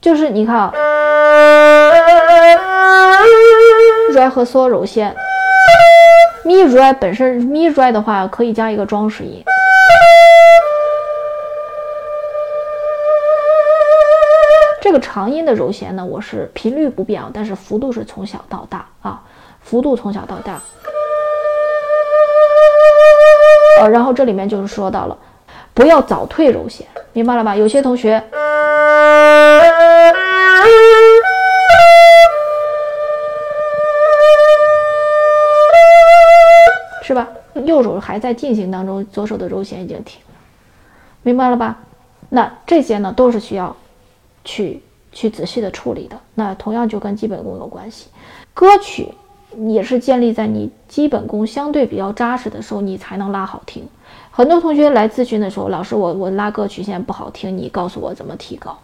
就是你看啊，re 和嗦柔弦，mi re 本身 mi re 的话可以加一个装饰音。这个长音的柔弦呢，我是频率不变啊，但是幅度是从小到大啊，幅度从小到大。呃，然后这里面就是说到了，不要早退柔弦，明白了吧？有些同学。是吧？右手还在进行当中，左手的揉弦已经停了，明白了吧？那这些呢，都是需要去去仔细的处理的。那同样就跟基本功有关系，歌曲也是建立在你基本功相对比较扎实的时候，你才能拉好听。很多同学来咨询的时候，老师，我我拉歌曲现在不好听，你告诉我怎么提高？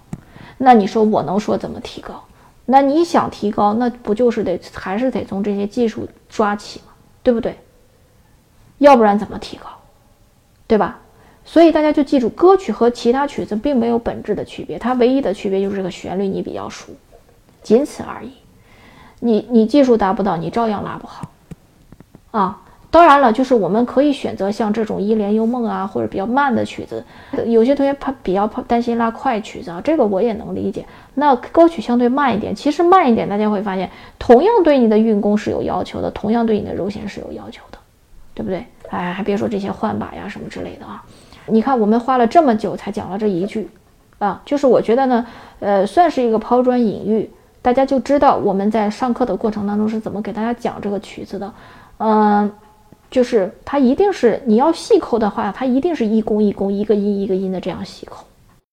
那你说我能说怎么提高？那你想提高，那不就是得还是得从这些技术抓起吗？对不对？要不然怎么提高，对吧？所以大家就记住，歌曲和其他曲子并没有本质的区别，它唯一的区别就是这个旋律你比较熟，仅此而已。你你技术达不到，你照样拉不好啊。当然了，就是我们可以选择像这种《一帘幽梦》啊，或者比较慢的曲子。有些同学怕比较怕担心拉快曲子啊，这个我也能理解。那歌曲相对慢一点，其实慢一点，大家会发现，同样对你的运功是有要求的，同样对你的柔弦是有要求的。对不对？哎，还别说这些换把呀什么之类的啊！你看，我们花了这么久才讲了这一句，啊，就是我觉得呢，呃，算是一个抛砖引玉，大家就知道我们在上课的过程当中是怎么给大家讲这个曲子的。嗯，就是它一定是你要细抠的话，它一定是一弓一弓，一个音一个音的这样细抠。